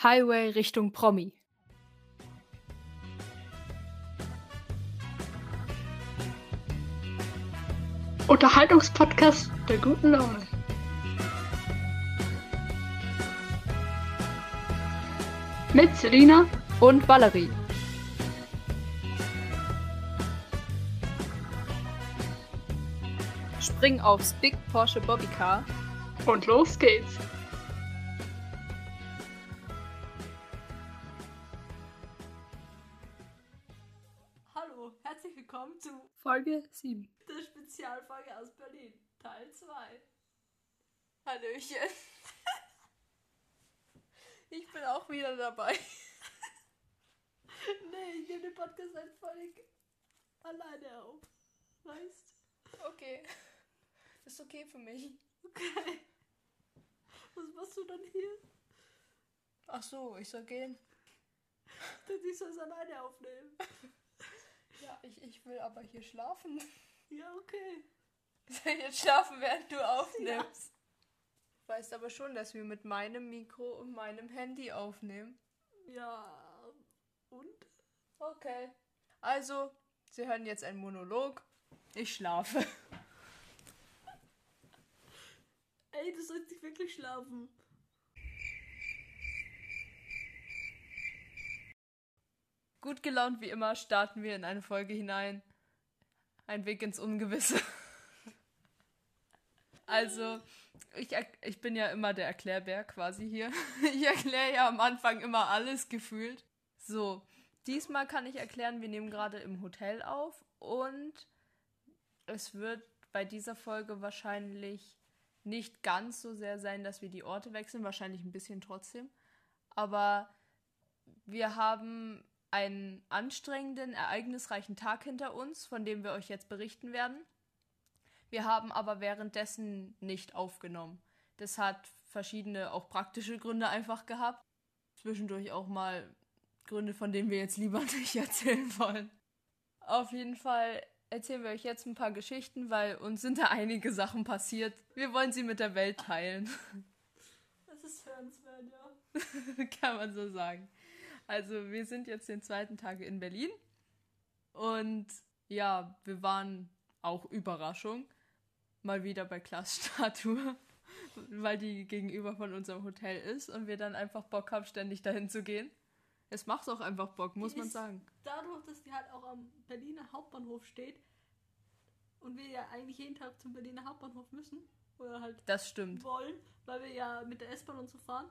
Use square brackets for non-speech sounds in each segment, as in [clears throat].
Highway Richtung Promi. Unterhaltungspodcast der guten Laune. Mit Selina und Valerie. Spring aufs Big Porsche Bobbycar und los geht's. Folge 7. der Spezialfolge aus Berlin, Teil 2. Hallöchen. [laughs] Ich bin auch wieder dabei. [laughs] Nee, ich nehme den Podcast halt völlig alleine auf. Weißt? Okay. Ist okay für mich. Okay. Was machst du dann hier? Ach so, ich soll gehen. Denn ich soll es alleine aufnehmen. [laughs] Ja, ich, ich will aber hier schlafen. [laughs] Ja, okay. Soll [laughs] ich jetzt schlafen, während du aufnimmst? Du weißt aber schon, dass wir mit meinem Mikro und meinem Handy aufnehmen. Ja. Und? Okay. Also, Sie hören jetzt einen Monolog. Ich schlafe. Ey, du sollst nicht wirklich schlafen. Gut gelaunt wie immer starten wir in eine Folge hinein. Ein Weg ins Ungewisse. [laughs] Also, ich, ich bin ja immer der Erklärbär quasi hier. [laughs] Ich erkläre ja am Anfang immer alles gefühlt. So, diesmal kann ich erklären, wir nehmen gerade im Hotel auf und es wird bei dieser Folge wahrscheinlich nicht ganz so sehr sein, dass wir die Orte wechseln, wahrscheinlich ein bisschen trotzdem. Aber wir haben einen anstrengenden, ereignisreichen Tag hinter uns, von dem wir euch jetzt berichten werden. Wir haben aber währenddessen nicht aufgenommen. Das hat verschiedene, auch praktische Gründe einfach gehabt. Zwischendurch auch mal Gründe, von denen wir jetzt lieber [laughs] nicht erzählen wollen. Auf jeden Fall erzählen wir euch jetzt ein paar Geschichten, weil uns sind da einige Sachen passiert. Wir wollen sie mit der Welt teilen. Das ist hörenswert, ja. [laughs] Kann man so sagen. Also, wir sind jetzt den zweiten Tag in Berlin. Und ja, wir waren auch Überraschung. Mal wieder bei Klassstatue. [laughs] Weil die gegenüber von unserem Hotel ist und wir dann einfach Bock haben, ständig dahin zu gehen. Es macht auch einfach Bock, muss Die man sagen. Dadurch, dass die halt auch am Berliner Hauptbahnhof steht und wir ja eigentlich jeden Tag zum Berliner Hauptbahnhof müssen oder halt Das stimmt. wollen, weil wir ja mit der S-Bahn und so fahren.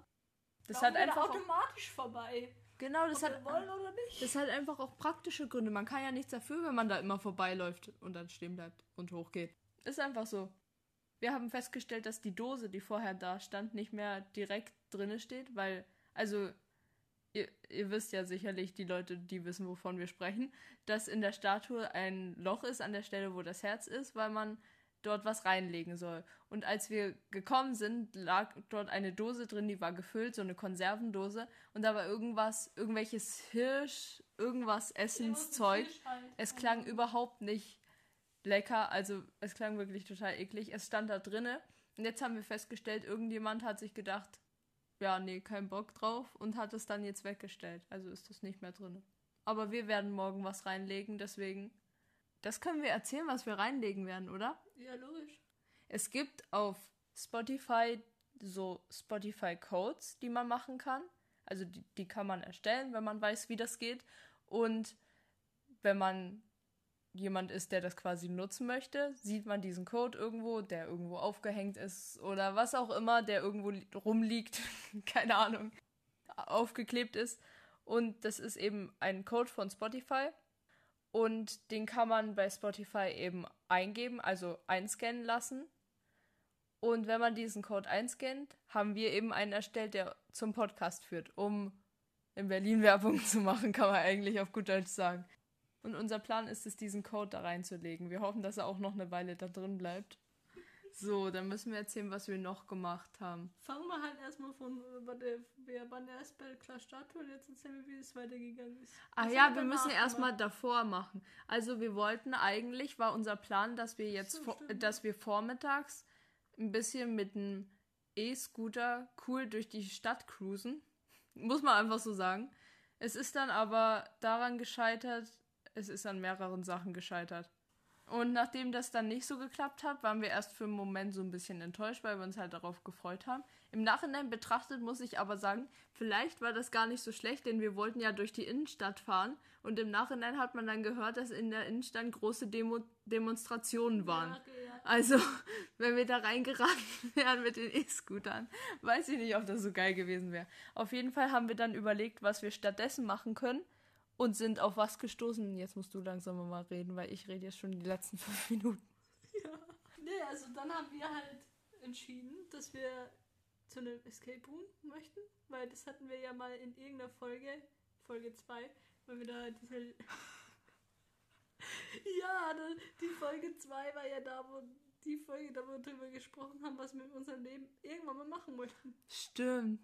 Das hat einfach. Automatisch vorbei. Genau, das ob hat, wollen oder nicht. das hat einfach auch praktische Gründe. Man kann ja nichts dafür, wenn man da immer vorbeiläuft und dann stehen bleibt und hochgeht. Ist einfach so. Wir haben festgestellt, dass die Dose, die vorher da stand, nicht mehr direkt drinne steht, weil, also, ihr, ihr wisst ja sicherlich, die Leute, die wissen, wovon wir sprechen, dass in der Statue ein Loch ist an der Stelle, wo das Herz ist, weil man dort was reinlegen soll. Und als wir gekommen sind, lag dort eine Dose drin, die war gefüllt, so eine Konservendose, und da war irgendwas, irgendwelches Hirsch, irgendwas Essenszeug. Es klang überhaupt nicht lecker, also es klang wirklich total eklig. Es stand da drinne und jetzt haben wir festgestellt, irgendjemand hat sich gedacht, ja, nee, kein Bock drauf und hat es dann jetzt weggestellt. Also ist das nicht mehr drinne. Aber wir werden morgen was reinlegen, deswegen das können wir erzählen, was wir reinlegen werden, oder? Ja, logisch. Es gibt auf Spotify so Spotify-Codes, die man machen kann. Also die, die kann man erstellen, wenn man weiß, wie das geht. Und wenn man jemand ist, der das quasi nutzen möchte, sieht man diesen Code irgendwo, der irgendwo aufgehängt ist oder was auch immer, der irgendwo li- rumliegt, [laughs] keine Ahnung, aufgeklebt ist. Und das ist eben ein Code von Spotify. Und den kann man bei Spotify eben eingeben, also einscannen lassen. Und wenn man diesen Code einscannt, haben wir eben einen erstellt, der zum Podcast führt, um in Berlin Werbung [laughs] zu machen, kann man eigentlich auf gut Deutsch sagen. Und unser Plan ist es, diesen Code da reinzulegen. Wir hoffen, dass er auch noch eine Weile da drin bleibt. So, dann müssen wir erzählen, was wir noch gemacht haben. Fangen wir halt erstmal von, warte, wir waren ja erst bei der Statue und jetzt erzählen wir, wie es weitergegangen ist. Ah Was ja, haben wir müssen erstmal davor machen. Also wir wollten eigentlich, war unser Plan, dass wir jetzt, So, vor, dass wir vormittags ein bisschen mit einem E-Scooter cool durch die Stadt cruisen. [laughs] Muss man einfach so sagen. Es ist dann aber daran gescheitert, es ist an mehreren Sachen gescheitert. Und nachdem das dann nicht so geklappt hat, waren wir erst für einen Moment so ein bisschen enttäuscht, weil wir uns halt darauf gefreut haben. Im Nachhinein betrachtet muss ich aber sagen, vielleicht war das gar nicht so schlecht, denn wir wollten ja durch die Innenstadt fahren und im Nachhinein hat man dann gehört, dass in der Innenstadt große Demo Demonstrationen waren. Ja, okay, ja. Also, [laughs] wenn wir da reingeraten [laughs] wären mit den E-Scootern, weiß ich nicht, ob das so geil gewesen wäre. Auf jeden Fall haben wir dann überlegt, was wir stattdessen machen können und sind auf was gestoßen. Jetzt musst du langsam mal reden, weil ich rede jetzt schon die letzten [laughs] fünf Minuten. Nee, also dann haben wir halt entschieden, dass wir zu einem Escape Room möchten, weil das hatten wir ja mal in irgendeiner Folge, Folge 2, weil wir da diese. [laughs] ja, die Folge 2 war ja da, wo die Folge, da wo wir drüber gesprochen haben, was wir mit unserem Leben irgendwann mal machen möchten. Stimmt.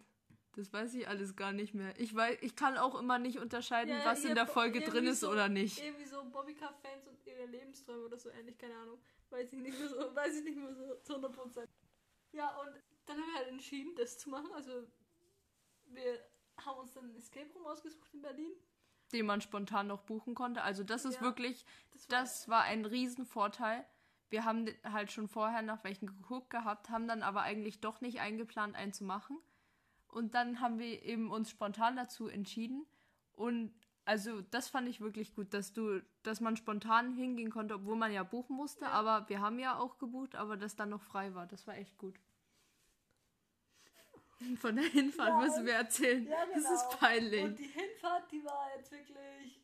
Das weiß ich alles gar nicht mehr. Ich weiß, ich kann auch immer nicht unterscheiden, Ja, was in der Bo- Folge drin ist so- oder nicht. Irgendwie so Bobbycar-Fans und ihre Lebensträume oder so ähnlich, keine Ahnung. Weiß ich nicht mehr so, [laughs] weiß ich nicht mehr so zu 100%. Ja, und dann haben wir halt entschieden, das zu machen. Also, wir haben uns dann ein Escape Room ausgesucht in Berlin. Den man spontan noch buchen konnte. Also das ist Ja. wirklich, Das war, das war ein Riesenvorteil. Wir haben halt schon vorher nach welchen geguckt gehabt, haben dann aber eigentlich doch nicht eingeplant, einen zu machen. Und dann haben wir eben uns spontan dazu entschieden. Und also das fand ich wirklich gut, dass du, dass man spontan hingehen konnte, obwohl man ja buchen musste. Ja. Aber wir haben ja auch gebucht, aber das dann noch frei war. Das war echt gut. Von der Hinfahrt Ja, müssen wir erzählen. Ja, Das genau. ist peinlich. Und die Hinfahrt, die war jetzt wirklich.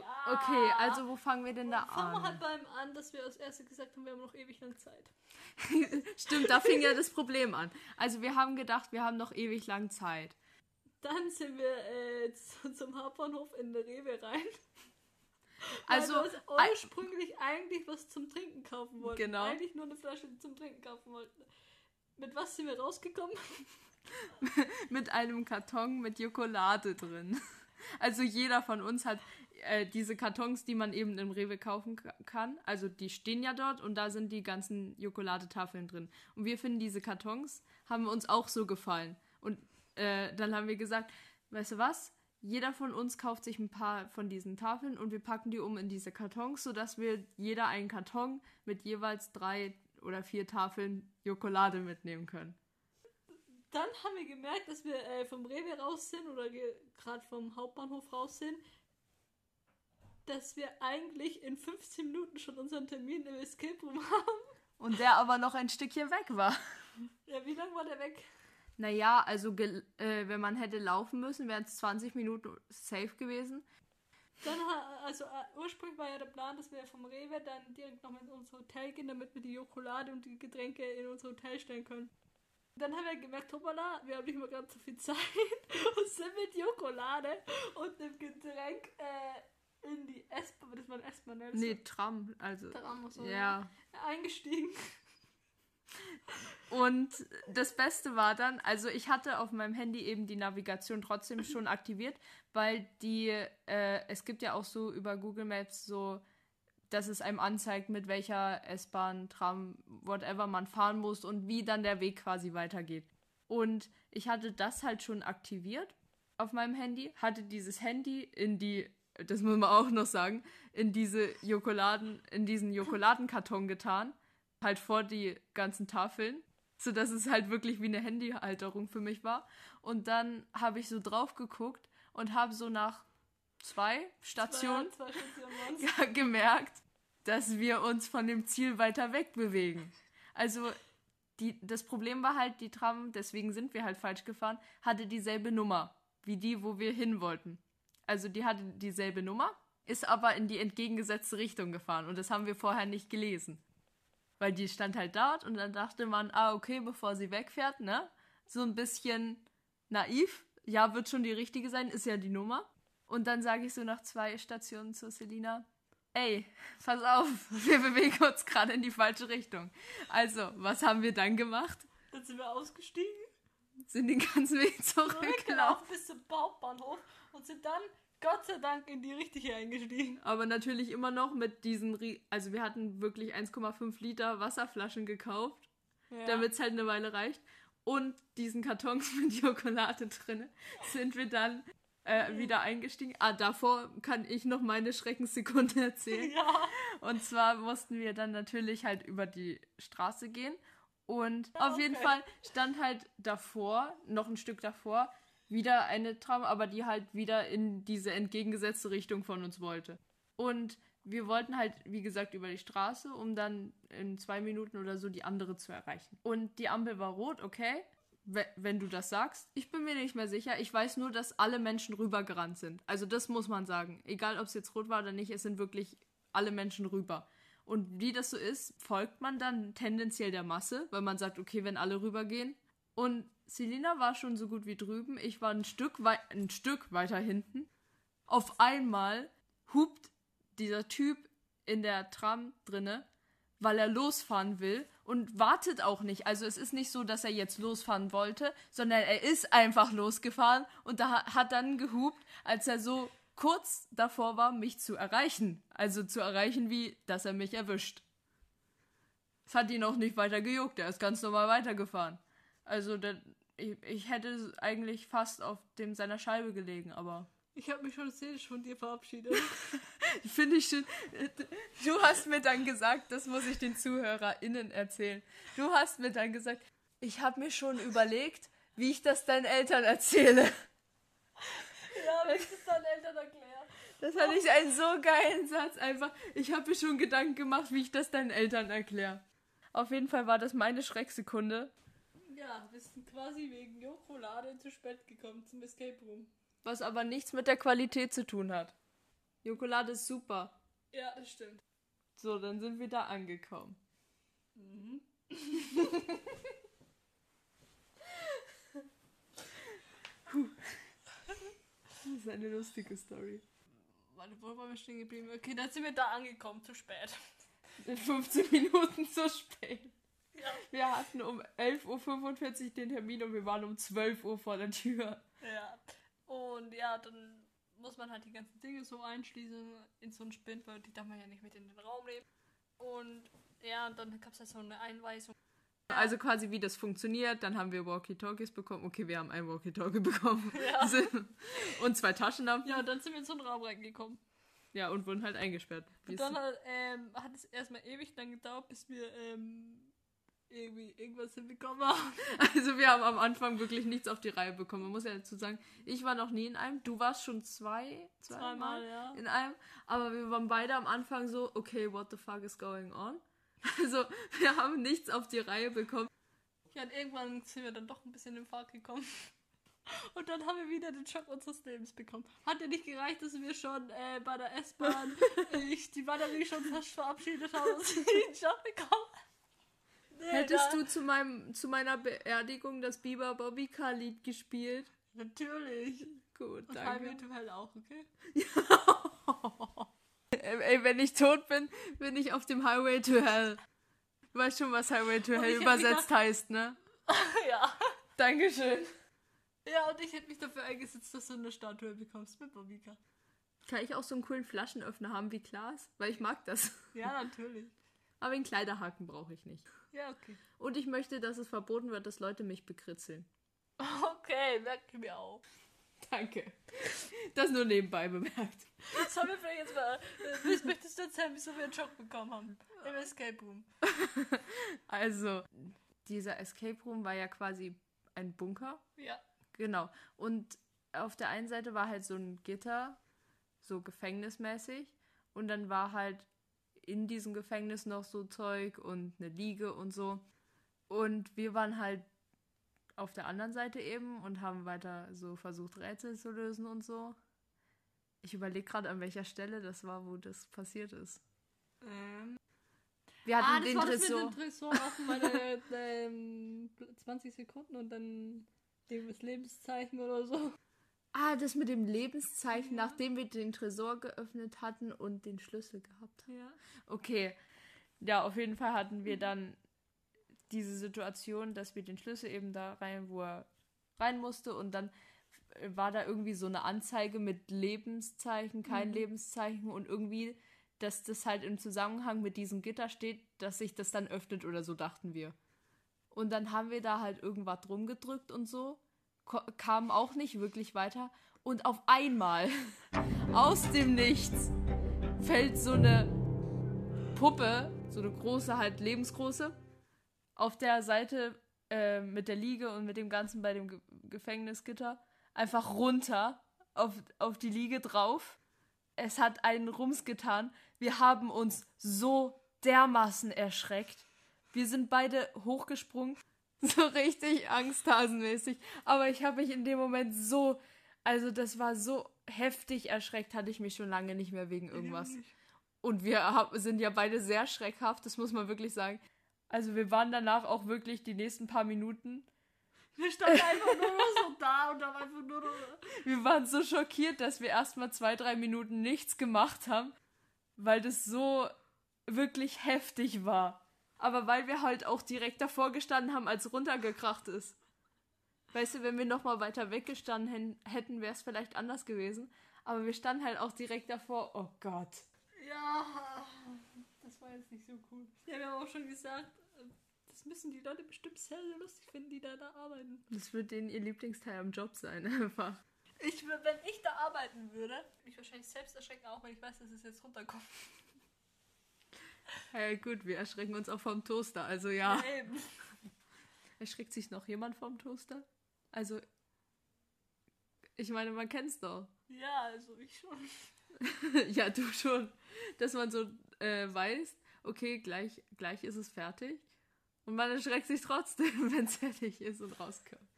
Ja. Okay, also wo fangen wir denn da Fangen wir an? halt beim an, dass wir als erstes gesagt haben, wir haben noch ewig lang Zeit. [laughs] Stimmt, da fing ja das Problem an. Also wir haben gedacht, wir haben noch ewig lang Zeit. Dann sind wir äh, zu- zum Hauptbahnhof in der Rewe rein. Also, weil wir uns ursprünglich eigentlich was zum Trinken kaufen wollten. Genau. Eigentlich nur eine Flasche zum Trinken kaufen wollten. Mit was sind wir rausgekommen? [laughs] mit einem Karton mit Jokolade drin. Also jeder von uns hat äh, diese Kartons, die man eben im Rewe kaufen ka- kann. Also die stehen ja dort und da sind die ganzen Jokoladetafeln drin. Und wir finden diese Kartons haben uns auch so gefallen. Und äh, dann haben wir gesagt, weißt du was? Jeder von uns kauft sich ein paar von diesen Tafeln und wir packen die um in diese Kartons, sodass wir jeder einen Karton mit jeweils drei oder vier Tafeln Jokolade mitnehmen können. Dann haben wir gemerkt, dass wir äh, vom Rewe raus sind oder gerade vom Hauptbahnhof raus sind, dass wir eigentlich in 15 Minuten schon unseren Termin im Escape Room haben. Und der aber noch ein Stückchen weg war. [laughs] Ja, wie lange war der weg? Naja, also äh, wenn man hätte laufen müssen, wären es 20 Minuten safe gewesen. Dann, also äh, ursprünglich war ja der Plan, dass wir vom Rewe dann direkt noch in unser Hotel gehen, damit wir die Jokolade und die Getränke in unser Hotel stellen können. Dann haben wir gemerkt, hoppala, wir haben nicht mehr ganz so viel Zeit [laughs] und sind mit Jokolade und dem Getränk äh, in die S-Bahn, das war ein S-Bahn, ne? Nee, Tram, also. Tram oder so, Ja. eingestiegen. [laughs] Und das Beste war dann, also ich hatte auf meinem Handy eben die Navigation trotzdem [laughs] schon aktiviert, weil die, äh, es gibt ja auch so über Google Maps so, dass es einem anzeigt, mit welcher S-Bahn, Tram, whatever man fahren muss und wie dann der Weg quasi weitergeht. Und ich hatte das halt schon aktiviert auf meinem Handy, hatte dieses Handy in die, das muss man auch noch sagen, in diese Jokoladen, in diesen Jokoladenkarton getan, halt vor die ganzen Tafeln, sodass es halt wirklich wie eine Handyhalterung für mich war. Und dann habe ich so drauf geguckt und habe so nach zwei Stationen Zwei, Stationen [laughs] gemerkt, dass wir uns von dem Ziel weiter weg bewegen. Also die, das Problem war halt, die Tram, deswegen sind wir halt falsch gefahren, hatte dieselbe Nummer wie die, wo wir hin wollten. Also die hatte dieselbe Nummer, ist aber in die entgegengesetzte Richtung gefahren und das haben wir vorher nicht gelesen. Weil die stand halt dort und dann dachte man, ah, okay, bevor sie wegfährt, ne? So ein bisschen naiv. Ja, wird schon die richtige sein, ist ja die Nummer. Und dann sage ich so nach zwei Stationen zu Selina, ey, pass auf, [laughs] wir bewegen uns gerade in die falsche Richtung. Also, was haben wir dann gemacht? Dann sind wir ausgestiegen, Sind den ganzen Weg zurückgelaufen. zurückgelaufen bis zum Hauptbahnhof und sind dann Gott sei Dank in die richtige eingestiegen. Aber natürlich immer noch mit diesen, Rie- also wir hatten wirklich 1,5 Liter Wasserflaschen gekauft, Ja. damit es halt eine Weile reicht. und diesen Kartons mit Schokolade drin sind wir dann äh, wieder eingestiegen. Ah, davor kann ich noch meine Schreckenssekunde erzählen. Ja. Und zwar mussten wir dann natürlich halt über die Straße gehen. Und Ja, auf jeden okay. Fall stand halt davor, noch ein Stück davor, wieder eine Tram, aber die halt wieder in diese entgegengesetzte Richtung von uns wollte. Und wir wollten halt, wie gesagt, über die Straße, um dann in zwei Minuten oder so die andere zu erreichen. Und die Ampel war rot, okay, we- wenn du das sagst. Ich bin mir nicht mehr sicher. Ich weiß nur, dass alle Menschen rübergerannt sind. Also das muss man sagen. Egal, ob es jetzt rot war oder nicht, es sind wirklich alle Menschen rüber. Und wie das so ist, folgt man dann tendenziell der Masse, weil man sagt, okay, wenn alle rübergehen. Und Selina war schon so gut wie drüben. Ich war ein Stück, wei ein Stück weiter hinten. Auf einmal hupt dieser Typ in der Tram drinne, weil er losfahren will und wartet auch nicht. Also es ist nicht so, dass er jetzt losfahren wollte, sondern er ist einfach losgefahren und da hat dann gehupt, als er so kurz davor war, mich zu erreichen. Also zu erreichen, wie dass er mich erwischt. Es hat ihn auch nicht weiter gejuckt, er ist ganz normal weitergefahren. Also der, ich, ich hätte eigentlich fast auf dem seiner Scheibe gelegen, aber Ich habe mich schon seelisch von dir verabschiedet. [laughs] Finde ich schön. Du hast mir dann gesagt, das muss ich den ZuhörerInnen erzählen. Du hast mir dann gesagt, ich habe mir schon überlegt, wie ich das deinen Eltern erzähle. ja, wie ich das deinen Eltern erklärt. Das fand ich einen so geilen Satz. Einfach, ich habe mir schon Gedanken gemacht, wie ich das deinen Eltern erkläre. Auf jeden Fall war das meine Schrecksekunde. Ja, wir sind quasi wegen Jokolade zu spät gekommen zum Escape Room. Was aber nichts mit der Qualität zu tun hat. Jokolade ist super. Ja, das stimmt. So, dann sind wir da angekommen. Mhm. Das ist eine lustige Story. Warte, wo waren wir stehen geblieben? Okay, dann sind wir da angekommen, zu spät. In 15 Minuten zu spät. Ja. Wir hatten um 11.45 Uhr den Termin und wir waren um 12 Uhr vor der Tür. Ja. Und ja, dann muss man halt die ganzen Dinge so einschließen in so einen Spind, weil die darf man ja nicht mit in den Raum nehmen. Und ja, dann gab es halt so eine Einweisung. Also quasi wie das funktioniert. Dann haben wir Walkie-Talkies bekommen. Okay, wir haben ein Walkie-Talkie bekommen. Ja. [laughs] und zwei Taschenlampen. Ja, dann sind wir in so einen Raum reingekommen. Ja, und wurden halt eingesperrt. Und dann halt, ähm, hat es erstmal ewig lang gedauert, bis wir ähm, irgendwie irgendwas hinbekommen haben. [laughs] Also wir haben am Anfang wirklich nichts auf die Reihe bekommen. Man muss ja dazu sagen, ich war noch nie in einem. Du warst schon zwei, zweimal Zweimal, ja. in einem. Aber wir waren beide am Anfang so, okay, what the fuck is going on? [laughs] Also wir haben nichts auf die Reihe bekommen. Ja, und irgendwann sind wir dann doch ein bisschen in Fahrt gekommen. [laughs] Und dann haben wir wieder den Schock unseres Lebens bekommen. Hat ja nicht gereicht, dass wir schon äh, bei der S-Bahn die Batterie schon fast verabschiedet haben und den Schock bekommen. Nee, Hättest da- du zu, meinem, zu meiner Beerdigung das Biber Bobbycar Lied gespielt? Natürlich. Gut, Und danke. Highway to Hell auch, okay? [laughs] Ey, ey, wenn ich tot bin, bin ich auf dem Highway to Hell. Du weißt schon, was Highway to Und Hell übersetzt heißt, ne? [laughs] ja. Dankeschön. Ja, und ich hätte mich dafür eingesetzt, dass du eine Statue bekommst mit Bobika. Kann ich auch so einen coolen Flaschenöffner haben wie Klaas? Weil ich mag das. Ja, natürlich. Aber den Kleiderhaken brauche ich nicht. Ja, okay. Und ich möchte, dass es verboten wird, dass Leute mich bekritzeln. [laughs] Okay, merke mir auch. Danke. Das nur nebenbei bemerkt. Sollen wir vielleicht jetzt mal. Äh, was möchtest du erzählen, wieso wir einen Schock bekommen haben? Im Escape Room. [laughs] Also, dieser Escape Room war ja quasi ein Bunker. Ja. Genau. Und auf der einen Seite war halt so ein Gitter, so gefängnismäßig. Und dann war halt in diesem Gefängnis noch so Zeug und eine Liege und so. Und wir waren halt auf der anderen Seite eben und haben weiter so versucht, Rätsel zu lösen und so. Ich überlege gerade, an welcher Stelle das war, wo das passiert ist. Ähm. Wir hatten Ah, das den war das Tresor. mit dem Tresor offen der, [laughs] ähm, 20 Sekunden und dann das Lebenszeichen oder so. Ah, das mit dem Lebenszeichen, Ja. nachdem wir den Tresor geöffnet hatten und den Schlüssel gehabt. Ja. Okay. Ja, auf jeden Fall hatten wir dann diese Situation, dass wir den Schlüssel eben da rein, wo er rein musste und dann war da irgendwie so eine Anzeige mit Lebenszeichen, kein Mhm. Lebenszeichen und irgendwie, dass das halt im Zusammenhang mit diesem Gitter steht, dass sich das dann öffnet oder so dachten wir. Und dann haben wir da halt irgendwas drum gedrückt und so. Ko kam auch nicht wirklich weiter. Und auf einmal, [laughs] aus dem Nichts, fällt so eine Puppe, so eine große, halt lebensgroße, auf der Seite äh, mit der Liege und mit dem Ganzen bei dem Ge Gefängnisgitter einfach runter auf, auf die Liege drauf. Es hat einen Rums getan. Wir haben uns so dermaßen erschreckt. Wir sind beide hochgesprungen, [laughs] so richtig angsthasenmäßig. Aber ich habe mich in dem Moment so, also das war so heftig erschreckt, hatte ich mich schon lange nicht mehr wegen irgendwas. Und wir hab, sind ja beide sehr schreckhaft, das muss man wirklich sagen. Also wir waren danach auch wirklich die nächsten paar Minuten. Wir standen einfach nur noch so da und haben einfach nur noch. Wir waren so schockiert, dass wir erstmal zwei, drei Minuten nichts gemacht haben, weil das so wirklich heftig war. Aber weil wir halt auch direkt davor gestanden haben, als runtergekracht ist. Weißt du, wenn wir nochmal weiter weggestanden hätten, wäre es vielleicht anders gewesen. Aber wir standen halt auch direkt davor. Oh Gott. Ja, das war jetzt nicht so cool. Ja, wir haben auch schon gesagt, das müssen die Leute bestimmt sehr, sehr lustig finden, die da, da arbeiten. Das wird denen ihr Lieblingsteil am Job sein, [laughs] einfach. Ich, wenn ich da arbeiten würde, würde ich wahrscheinlich selbst erschrecken, auch wenn ich weiß, dass es jetzt runterkommt. Hey, gut, wir erschrecken uns auch vom Toaster, also ja. Eben. Erschreckt sich noch jemand vom Toaster? Also, ich meine, man kennt's doch. Ja, also ich schon. [laughs] ja, du schon. Dass man so äh, weiß, okay, gleich, gleich ist es fertig. Und man erschreckt sich trotzdem, [laughs] wenn es fertig ist und rauskommt.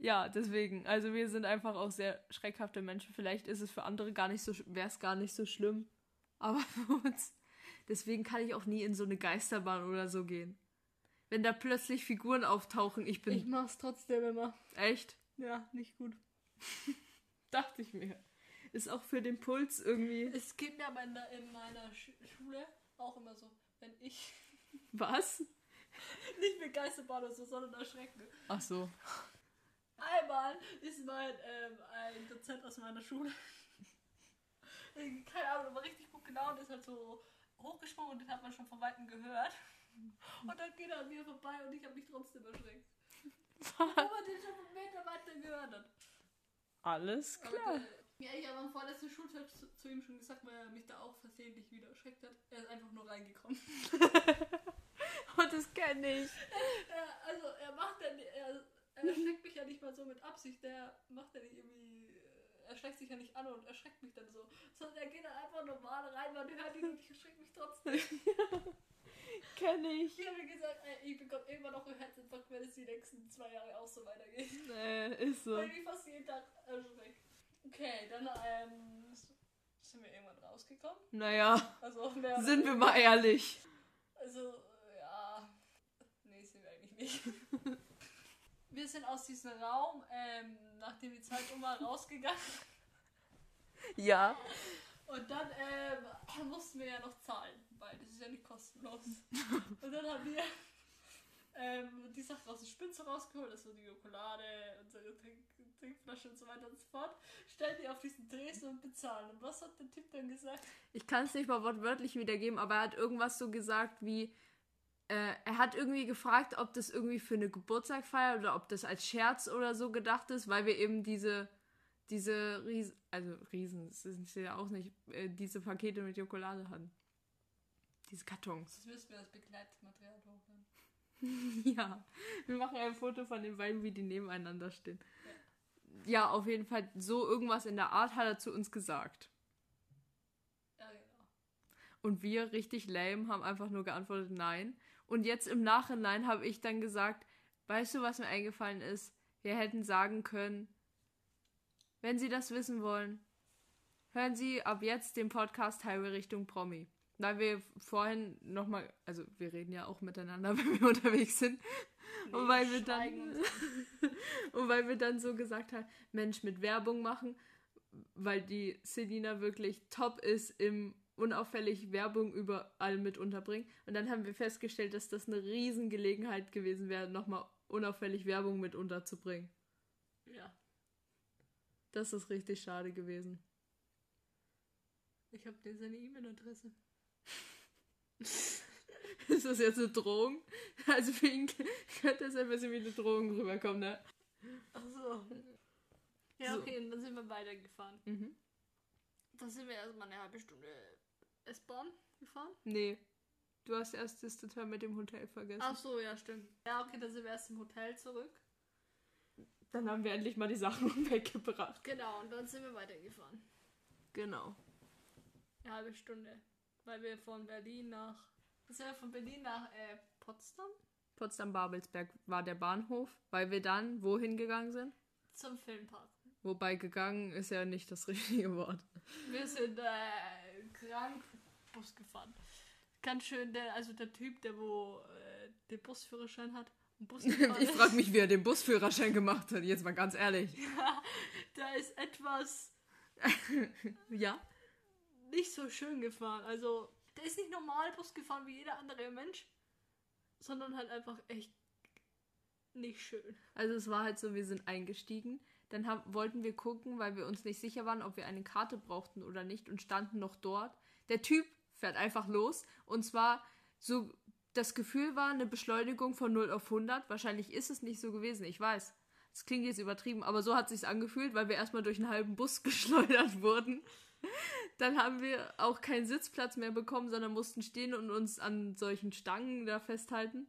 Ja, deswegen. Also wir sind einfach auch sehr schreckhafte Menschen. Vielleicht ist es für andere gar nicht so, wäre es gar nicht so schlimm. Aber [laughs] für uns. Deswegen kann ich auch nie in so eine Geisterbahn oder so gehen. Wenn da plötzlich Figuren auftauchen, ich bin Ich mach's trotzdem immer. echt, Ja, nicht gut. [laughs] dachte ich mir. Ist auch für den Puls irgendwie. Es geht mir aber in, der, in meiner Sch Schule auch immer so, wenn ich [laughs] Was? nicht begeistert oder so, sondern erschrecken. Ach so. Einmal ist mein ähm, ein Dozent aus meiner Schule, [laughs] keine Ahnung, aber richtig gut genau und ist halt so hochgesprungen und den hat man schon von Weitem gehört. [laughs] Und dann geht er an mir vorbei und ich habe mich trotzdem erschreckt. [laughs] Obwohl man den schon einen Meter weiter gehört hat. Alles klar. Ja, ich habe am vorletzten Schultag zu, zu ihm schon gesagt, weil er mich da auch versehentlich wieder erschreckt hat. Er ist einfach nur reingekommen. [laughs] Und das kenne ich. Er, also er macht nicht, er, er erschreckt mich ja nicht mal so mit Absicht, der macht ja nicht irgendwie, er schreckt sich ja nicht an und erschreckt mich dann so, sondern er geht dann einfach normal rein, man hört ihn und ich erschrecke mich trotzdem. [laughs] Kenne ich. Ich habe mir gesagt, ey, ich bekomme immer noch einen Herzinfarkt, wenn es die nächsten zwei Jahre auch so weitergeht. Äh, ist so. Weil ich fast jeden Tag erschreckt. Okay, dann ähm, sind wir irgendwann rausgekommen. Naja, Also sind wir mal ehrlich. Also, ja. Nee, sind wir eigentlich nicht. [laughs] wir sind aus diesem Raum, ähm, nachdem die Zeit um war, rausgegangen. Ja. Und dann ähm, mussten wir ja noch zahlen, weil das ist ja nicht kostenlos. Und dann haben wir ähm, die Sachen aus der Spitze rausgeholt, also die Schokolade, unsere Trink Trinkflasche und so weiter und so fort. Stellen die auf diesen Tresen und bezahlen. Und was hat der Typ dann gesagt? Ich kann es nicht mal wortwörtlich wiedergeben, aber er hat irgendwas so gesagt wie, äh, er hat irgendwie gefragt, ob das irgendwie für eine Geburtstagsfeier oder ob das als Scherz oder so gedacht ist, weil wir eben diese, diese Riesen, also Riesen, das sind ja auch nicht, äh, diese Pakete mit Schokolade hatten. Diese Kartons. Das müssen wir als Begleitmaterial hochladen. [laughs] Ja, wir machen ein Foto von den beiden, wie die nebeneinander stehen. Ja, auf jeden Fall so irgendwas in der Art hat er zu uns gesagt. Ja, genau. Und wir, richtig lame, haben einfach nur geantwortet Nein. Und jetzt im Nachhinein habe ich dann gesagt, weißt du, was mir eingefallen ist? Wir hätten sagen können, wenn Sie das wissen wollen, hören Sie ab jetzt den Podcast Highway Richtung Promi. Weil wir vorhin nochmal, also wir reden ja auch miteinander, [laughs] wenn wir unterwegs sind. Und weil wir dann, [laughs] und weil wir dann so gesagt haben, Mensch, mit Werbung machen, weil die Selina wirklich top ist im unauffällig Werbung überall mit unterbringen. Und dann haben wir festgestellt, dass das eine Riesengelegenheit gewesen wäre, nochmal unauffällig Werbung mit unterzubringen. Ja. Das ist richtig schade gewesen. Ich habe dir seine E-Mail-Adresse. [laughs] Ist das jetzt eine Drohung? Also für ihn könnte das ein bisschen wie eine Drohung rüberkommen, ne? Ach so. Ja, okay, dann sind wir weitergefahren. Mhm. Dann sind wir erstmal eine halbe Stunde S-Bahn gefahren. Nee. Du hast erst das Detail mit dem Hotel vergessen. Ach so, ja, stimmt. Ja, okay, dann sind wir erst im Hotel zurück. Dann haben wir endlich mal die Sachen [laughs] weggebracht. Genau, und dann sind wir weitergefahren. Genau. Eine halbe Stunde. Weil wir von Berlin nach. Sind wir von Berlin nach äh, Potsdam? Potsdam-Babelsberg war der Bahnhof, weil wir dann wohin gegangen sind? Zum Filmpark. Wobei gegangen ist ja nicht das [laughs] richtige Wort. Wir sind äh, krank Bus gefahren. Ganz schön, der, also der Typ, der wo äh, den Busführerschein hat. Bus [laughs] Ich frage mich, wie er den Busführerschein gemacht hat. Jetzt mal ganz ehrlich. [laughs] der ist etwas [laughs] Ja? nicht so schön gefahren. Also, der ist nicht normal Bus gefahren wie jeder andere Mensch, sondern halt einfach echt nicht schön. Also es war halt so, wir sind eingestiegen. Dann haben, wollten wir gucken, weil wir uns nicht sicher waren, ob wir eine Karte brauchten oder nicht und standen noch dort. Der Typ fährt einfach los und zwar so, das Gefühl war eine Beschleunigung von 0 auf 100. Wahrscheinlich ist es nicht so gewesen, ich weiß. Das klingt jetzt übertrieben, aber so hat sich's angefühlt, weil wir erstmal durch einen halben Bus [laughs] geschleudert wurden. Dann haben wir auch keinen Sitzplatz mehr bekommen, sondern mussten stehen und uns an solchen Stangen da festhalten.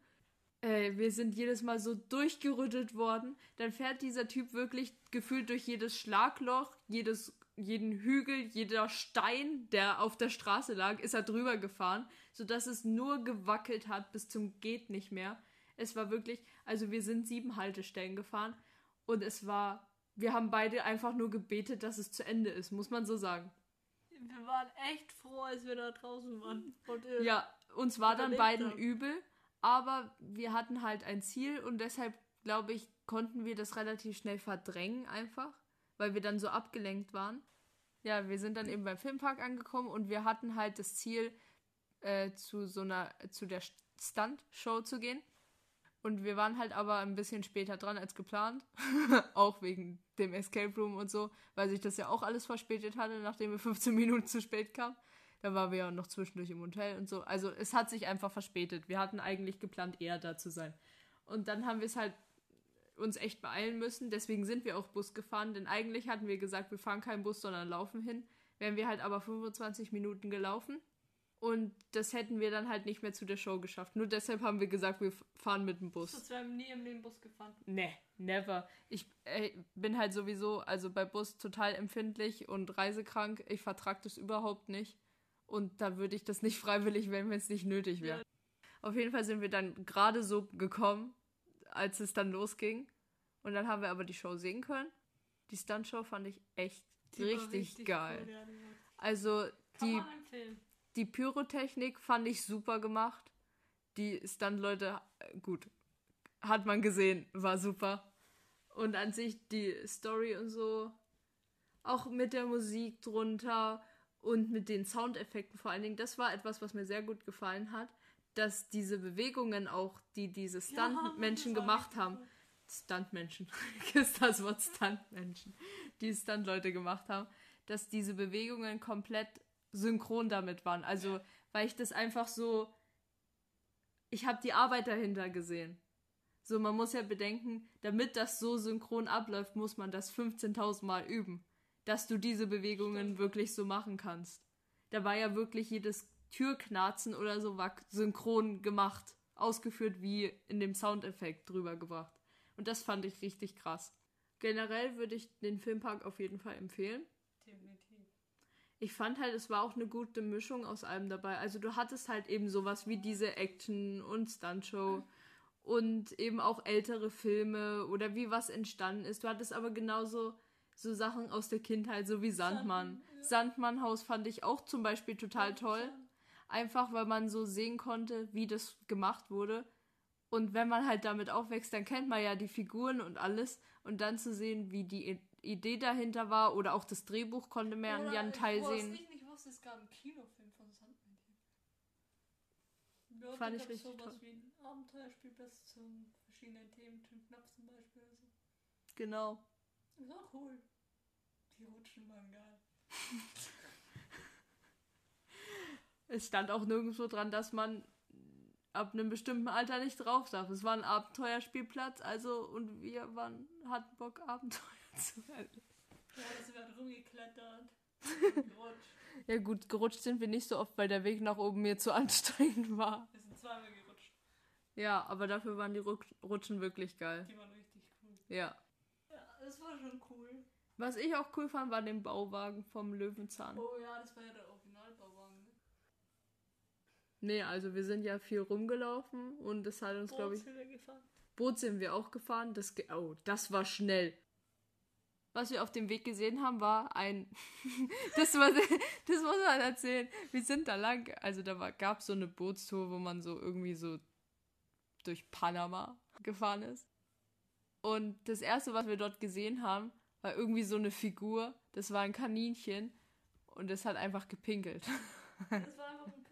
Äh, wir sind jedes Mal so durchgerüttelt worden. Dann fährt dieser Typ wirklich gefühlt durch jedes Schlagloch, jedes, jeden Hügel, jeder Stein, der auf der Straße lag, ist er drüber gefahren, sodass es nur gewackelt hat bis zum geht nicht mehr. Es war wirklich, also wir sind sieben Haltestellen gefahren und es war, wir haben beide einfach nur gebetet, dass es zu Ende ist, muss man so sagen. Wir waren echt froh, als wir da draußen waren. Und, äh, Ja, uns war dann beiden haben. übel, aber wir hatten halt ein Ziel und deshalb, glaube ich, konnten wir das relativ schnell verdrängen einfach, weil wir dann so abgelenkt waren. Ja, wir sind dann eben beim Filmpark angekommen und wir hatten halt das Ziel, äh, zu so einer, zu der Stunt-Show zu gehen. Und wir waren halt aber ein bisschen später dran als geplant. [laughs] auch wegen dem Escape Room und so, weil sich das ja auch alles verspätet hatte, nachdem wir 15 [laughs] Minuten zu spät kamen. Da waren wir ja noch zwischendurch im Hotel und so. Also es hat sich einfach verspätet. Wir hatten eigentlich geplant, eher da zu sein. Und dann haben wir es halt uns echt beeilen müssen. Deswegen sind wir auch Bus gefahren, denn eigentlich hatten wir gesagt, wir fahren keinen Bus, sondern laufen hin. Wären wir halt aber 25 Minuten gelaufen. Und das hätten wir dann halt nicht mehr zu der Show geschafft. Nur deshalb haben wir gesagt, wir fahren mit dem Bus. Sonst wären wir nie im Leben Bus gefahren. Nee, never. Ich äh, bin halt sowieso, also bei Bus total empfindlich und reisekrank. Ich vertrag das überhaupt nicht. Und da würde ich das nicht freiwillig wählen, wenn es nicht nötig wäre. Ja. Auf jeden Fall sind wir dann gerade so gekommen, als es dann losging. Und dann haben wir aber die Show sehen können. Die Stuntshow fand ich echt war richtig, geil. cool, ja, Also die, die Pyrotechnik fand ich super gemacht. Die Stunt-Leute, äh, gut, hat man gesehen, war super. Und an sich die Story und so, auch mit der Musik drunter und mit den Soundeffekten vor allen Dingen, das war etwas, was mir sehr gut gefallen hat, dass diese Bewegungen auch, die diese Stunt-Menschen war gemacht haben. Stuntmenschen, [laughs] ist das Wort Stuntmenschen, die Stuntleute gemacht haben, dass diese Bewegungen komplett synchron damit waren. Also, weil ich das einfach so, ich habe die Arbeit dahinter gesehen. So, man muss ja bedenken, damit das so synchron abläuft, muss man das 15.000 Mal üben, dass du diese Bewegungen Stimmt. wirklich so machen kannst. Da war ja wirklich jedes Türknarzen oder so war synchron gemacht, ausgeführt wie in dem Soundeffekt drüber gebracht. Und das fand ich richtig krass. Generell würde ich den Filmpark auf jeden Fall empfehlen. Definitiv. Ich fand halt, es war auch eine gute Mischung aus allem dabei. Also du hattest halt eben sowas wie diese Action- und Stuntshow und eben auch ältere Filme oder wie was entstanden ist. Du hattest aber genauso so Sachen aus der Kindheit, so wie Sandmann. Sandmann, ja. Sandmann-Haus fand ich auch zum Beispiel total toll. Einfach weil man so sehen konnte, wie das gemacht wurde. Und wenn man halt damit aufwächst, dann kennt man ja die Figuren und alles. Und dann zu sehen, wie die Idee dahinter war oder auch das Drehbuch konnte man Oder ja einen Teil was sehen. ich nicht wusste, es gab einen Kinofilm von Sandman hier. Ja, Fand ich gab's richtig sowas toll. wie ein Abenteuerspielplatz zu verschiedenen Themen, Tim Knopf zum Beispiel. oder So. Genau. Das war cool. Die Rutschen waren geil. [laughs] Es stand auch nirgendwo dran, dass man ab einem bestimmten Alter nicht drauf darf. Es war ein Abenteuerspielplatz, also und wir waren, hatten Bock, Abenteuer [laughs] zu erleben. Ja, also wir haben rumgeklettert. [laughs] gerutscht. Ja gut, gerutscht sind wir nicht so oft, weil der Weg nach oben mir zu [laughs] anstrengend war. Wir sind zweimal gerutscht. Ja, aber dafür waren die Rutschen wirklich geil. Die waren richtig cool. Ja. Ja, das war schon cool. Was ich auch cool fand, war den Bauwagen vom Löwenzahn. Oh ja, das war ja der? Nee, also wir sind ja viel rumgelaufen und das hat uns, glaube ich, gefahren. Boot sind wir auch gefahren. Das, ge- oh, das war schnell. Was wir auf dem Weg gesehen haben, war ein. [laughs] das, war, [laughs] das muss man erzählen. Wir sind da lang. Also da gab es so eine Bootstour, wo man so irgendwie so durch Panama gefahren ist. Und das erste, was wir dort gesehen haben, war irgendwie so eine Figur. Das war ein Kaninchen. Und es hat einfach gepinkelt. [laughs] Das war einfach ein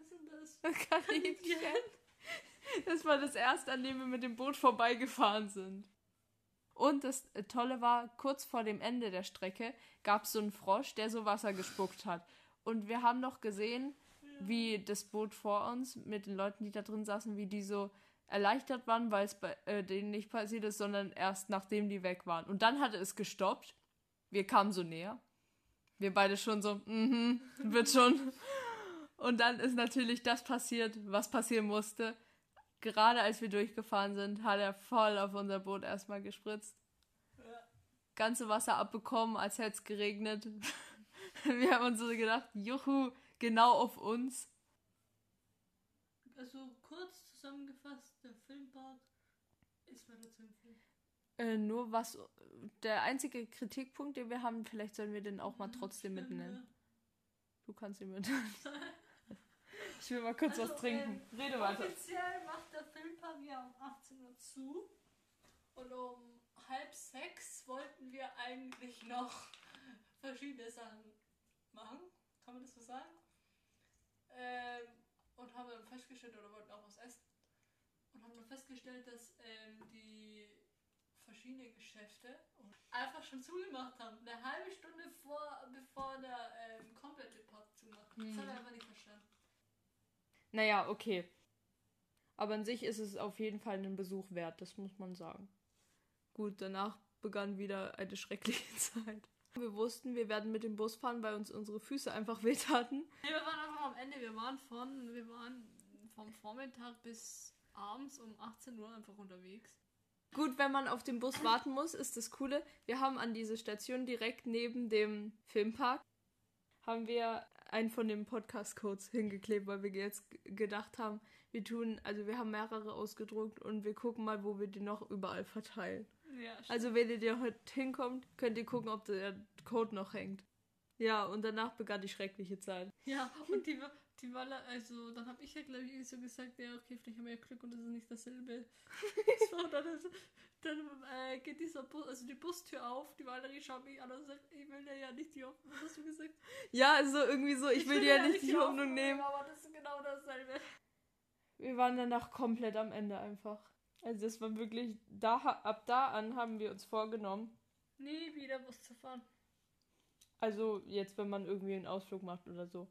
Kaninchen. Das war das erste, an dem wir mit dem Boot vorbeigefahren sind. Und das äh, Tolle war, kurz vor dem Ende der Strecke gab es so einen Frosch, der so Wasser gespuckt hat. Und wir haben noch gesehen, wie das Boot vor uns mit den Leuten, die da drin saßen, wie die so erleichtert waren, weil es bei äh, denen nicht passiert ist, sondern erst nachdem die weg waren. Und dann hatte es gestoppt. Wir kamen so näher. Wir beide schon so, mhm, wird schon. Und dann ist natürlich das passiert, was passieren musste. Gerade als wir durchgefahren sind, hat er voll auf unser Boot erstmal gespritzt. Ja. Ganze Wasser abbekommen, als hätte es geregnet. [laughs] Wir haben uns so gedacht, juhu, genau auf uns. Also kurz zusammengefasst, der Filmpark ist weiter zu empfehlen. Äh, nur was, der einzige Kritikpunkt, den wir haben, vielleicht sollen wir den auch mal trotzdem Stimmt, mitnehmen. Du kannst ihn mitnehmen. [laughs] Ich will mal kurz was Also, trinken. ähm, Rede weiter. Offiziell macht der Filmpark ja um 18 Uhr zu. Und um halb sechs wollten wir eigentlich noch verschiedene Sachen machen. Kann man das so sagen? Ähm, und haben dann festgestellt, oder wollten auch was essen. Und haben dann festgestellt, dass ähm, die verschiedenen Geschäfte einfach schon zugemacht haben. Eine halbe Stunde vor, bevor der ähm, komplette Park zumacht. Das Hm. hat er einfach nicht verstanden. Naja, okay. Aber an sich ist es auf jeden Fall einen Besuch wert, das muss man sagen. Gut, danach begann wieder eine schreckliche [laughs] Zeit. Wir wussten, wir werden mit dem Bus fahren, weil uns unsere Füße einfach [laughs] wehtaten. Nee, wir waren einfach am Ende. Wir waren von, wir waren vom Vormittag bis abends um 18 Uhr einfach unterwegs. Gut, wenn man auf den Bus warten muss, ist das Coole. Wir haben an diese Station direkt neben dem Filmpark haben wir einen von den Podcast-Codes hingeklebt, weil wir jetzt gedacht haben, wir tun, also wir haben mehrere ausgedruckt und wir gucken mal, wo wir die noch überall verteilen. Ja, Also wenn ihr heute hinkommt, könnt ihr gucken, ob der Code noch hängt. Ja, und danach begann die schreckliche Zeit. ja und die, die war, also dann habe ich ja glaube ich so gesagt, ja okay, vielleicht haben wir ja Glück und das ist nicht dasselbe. [laughs] so, dann ist, dann äh, geht dieser Bus, also die Bustür auf, die Valerie schaut mich an und sagt, ich will dir ja nicht die Hoffnung, was hast du gesagt? Ja, also irgendwie so, ich, will dir ja nicht die Hoffnung nehmen. Aber das ist genau dasselbe. Wir waren danach komplett am Ende einfach. Also das war wirklich, da, ab da an haben wir uns vorgenommen, Nie wieder Bus zu fahren. also jetzt, wenn man irgendwie einen Ausflug macht oder so,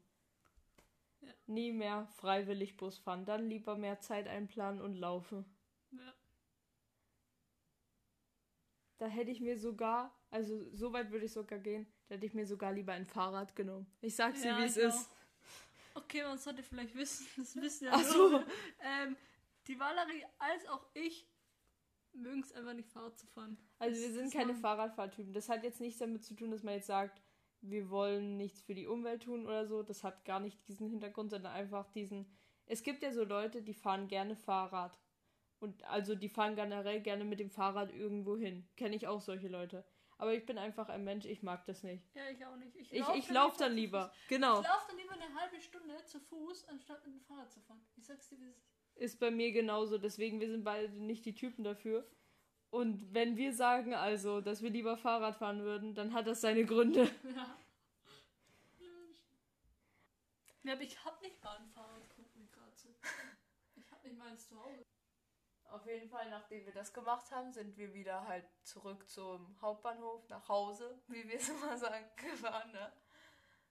Ja. nie mehr freiwillig Bus fahren, dann lieber mehr Zeit einplanen und laufen. Ja. Da hätte ich mir sogar, also so weit würde ich sogar gehen, da hätte ich mir sogar lieber ein Fahrrad genommen. Ich sag's dir, Ja, wie es ist. Okay, man sollte vielleicht wissen, das wissen ja Ach so. Ähm, die Valerie als auch ich mögen es einfach nicht Fahrrad zu fahren. Also wir Das sind ist keine Fahrradfahrtypen. Das hat jetzt nichts damit zu tun, dass man jetzt sagt, wir wollen nichts für die Umwelt tun oder so. Das hat gar nicht diesen Hintergrund, sondern einfach diesen. Es gibt ja so Leute, die fahren gerne Fahrrad. Und also die fahren generell gerne mit dem Fahrrad irgendwo hin. Kenne ich auch solche Leute. Aber ich bin einfach ein Mensch, ich mag das nicht. Ja, ich auch nicht. Ich, Ich, lauf ich laufe dann zu lieber. Fuß. Genau. Ich laufe dann lieber eine halbe Stunde zu Fuß, anstatt mit dem Fahrrad zu fahren. Ich sag's dir, wie es ist. Ist bei mir genauso. Deswegen, wir sind beide nicht die Typen dafür. Und wenn wir sagen also, dass wir lieber Fahrrad fahren würden, dann hat das seine Gründe. [laughs] Ja. Ja, aber ich hab nicht mal ein Fahrrad, guck mir gerade so. Ich hab nicht mal eins zu Hause. Auf jeden Fall, nachdem wir das gemacht haben, sind wir wieder halt zurück zum Hauptbahnhof, nach Hause, wie wir es immer sagen, [laughs] gefahren. Ne?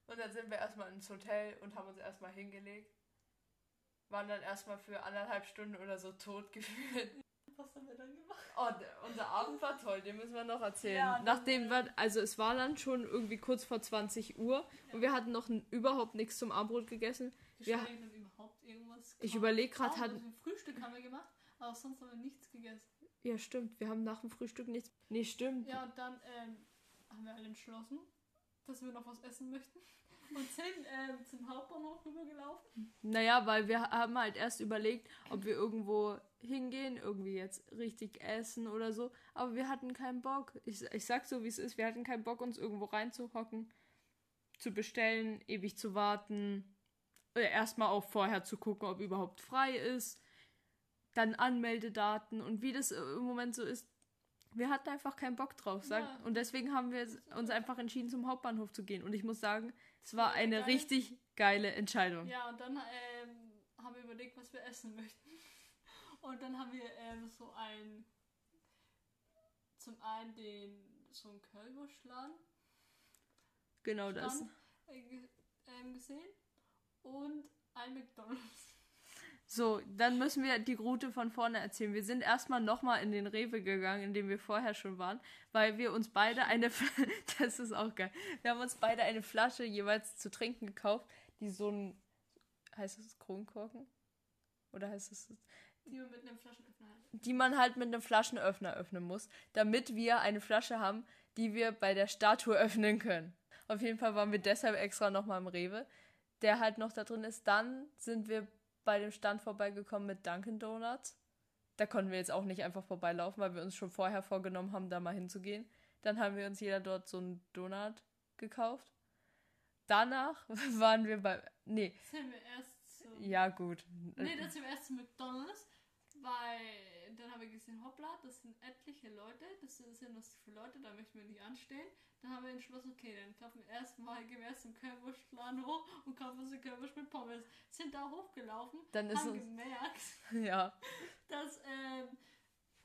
Und dann sind wir erstmal ins Hotel und haben uns erstmal hingelegt. waren dann erstmal für anderthalb Stunden oder so tot gefühlt. Was haben wir dann gemacht? Oh, unser Abend war toll, den müssen wir noch erzählen. Ja, Nachdem äh, wir, also es war dann schon irgendwie kurz vor 20 Uhr und wir hatten noch überhaupt nichts zum Abendbrot gegessen. Wir- denn überhaupt irgendwas Ich überlege gerade, hatten. also Frühstück haben wir gemacht, aber sonst haben wir nichts gegessen. Ja, stimmt, wir haben nach dem Frühstück nichts. Nee, stimmt. Ja, und dann ähm, haben wir alle entschlossen, dass wir noch was essen möchten. [laughs] Und sind ähm, zum Hauptbahnhof rübergelaufen. Naja, weil wir haben halt erst überlegt, ob wir irgendwo hingehen, irgendwie jetzt richtig essen oder so. Aber wir hatten keinen Bock. Ich, ich sag so, wie es ist. Wir hatten keinen Bock, uns irgendwo reinzuhocken, zu bestellen, ewig zu warten. Äh, Erstmal auch vorher zu gucken, ob überhaupt frei ist. Dann Anmeldedaten und wie das im Moment so ist. Wir hatten einfach keinen Bock drauf. Sag, Ja. Und deswegen haben wir uns einfach entschieden, zum Hauptbahnhof zu gehen. Und ich muss sagen, es war war eine geil. richtig geile Entscheidung. Ja, und dann ähm, haben wir überlegt, was wir essen möchten. Und dann haben wir ähm, so ein. Zum einen den. so einen Kölbuschladen Genau das. Stand, äh, ähm, gesehen. Und ein McDonalds. So, dann müssen wir die Route von vorne erzählen. Wir sind erstmal nochmal in den Rewe gegangen, in dem wir vorher schon waren, weil wir uns beide eine, [laughs] das ist auch geil, wir haben uns beide eine Flasche jeweils zu trinken gekauft, die so ein, heißt es Kronkorken? Oder heißt es, Die wir mit einem Flaschenöffner hatten. die man halt mit einem Flaschenöffner öffnen muss, damit wir eine Flasche haben, die wir bei der Statue [laughs] öffnen können. Auf jeden Fall waren wir deshalb extra nochmal im Rewe, der halt noch da drin ist. Dann sind wir bei dem Stand vorbeigekommen mit Dunkin' Donuts. Da konnten wir jetzt auch nicht einfach vorbeilaufen, weil wir uns schon vorher vorgenommen haben, da mal hinzugehen. Dann haben wir uns jeder dort so einen Donut gekauft. Danach [laughs] waren wir bei. Nee, Sind wir erst ja, gut. Nee, dann sind wir erst zu McDonalds, weil dann haben wir gesehen, hoppla, das sind etliche Leute, das sind, das sind noch so viele Leute, da möchten wir nicht anstehen. Dann haben wir entschlossen, okay, dann kaufen wir erstmal gehen wir erst zum Currywurstladen hoch und kaufen uns eine Currywurst mit Pommes. Sind da hochgelaufen, Dann ist haben gemerkt, [laughs] Ja. dass, ähm,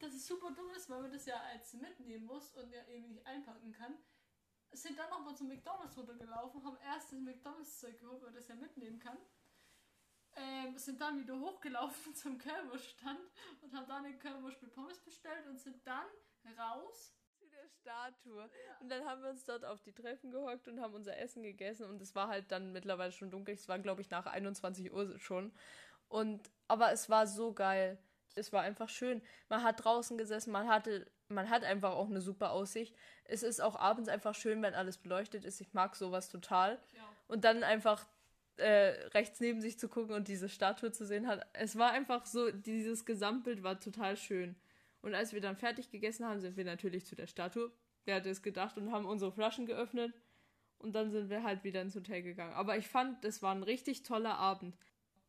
dass es super dumm ist, weil man das ja als mitnehmen muss und ja eben nicht einpacken kann. Sind dann nochmal zum McDonalds runtergelaufen, haben erst das McDonalds-Zeug geholt, weil man das ja mitnehmen kann. Ähm, sind dann wieder hochgelaufen [laughs] zum Currywurststand und haben dann den Currywurst mit Pommes bestellt und sind dann raus. zu der Statue. Und dann haben wir uns dort auf die Treppen gehockt und haben unser Essen gegessen. Und es war halt dann mittlerweile schon dunkel. Es war, glaube ich, nach 21 Uhr schon. Und, aber es war so geil. Es war einfach schön. Man hat draußen gesessen, man hatte, man hat einfach auch eine super Aussicht. Es ist auch abends einfach schön, wenn alles beleuchtet ist. Ich mag sowas total. Ja. Und dann einfach äh, rechts neben sich zu gucken und diese Statue zu sehen hat. Es war einfach so, dieses Gesamtbild war total schön. Und als wir dann fertig gegessen haben, sind wir natürlich zu der Statue. Wer hätte es gedacht und haben unsere Flaschen geöffnet. Und dann sind wir halt wieder ins Hotel gegangen. Aber ich fand, das war ein richtig toller Abend.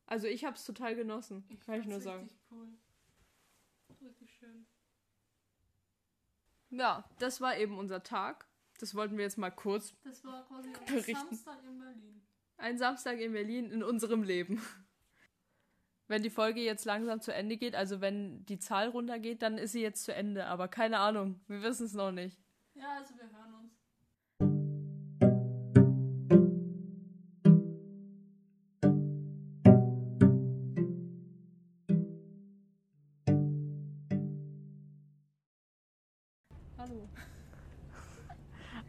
Also ich habe es total genossen, Ich kann ich nur sagen. Richtig cool. Richtig schön. Ja, das war eben unser Tag. Das wollten wir jetzt mal kurz. Das war quasi Berichten. Samstag in Berlin. Ein Samstag in Berlin in unserem Leben. Wenn die Folge jetzt langsam zu Ende geht, also wenn die Zahl runtergeht, dann ist sie jetzt zu Ende. Aber keine Ahnung, wir wissen es noch nicht. Ja, also wir hören uns. Hallo.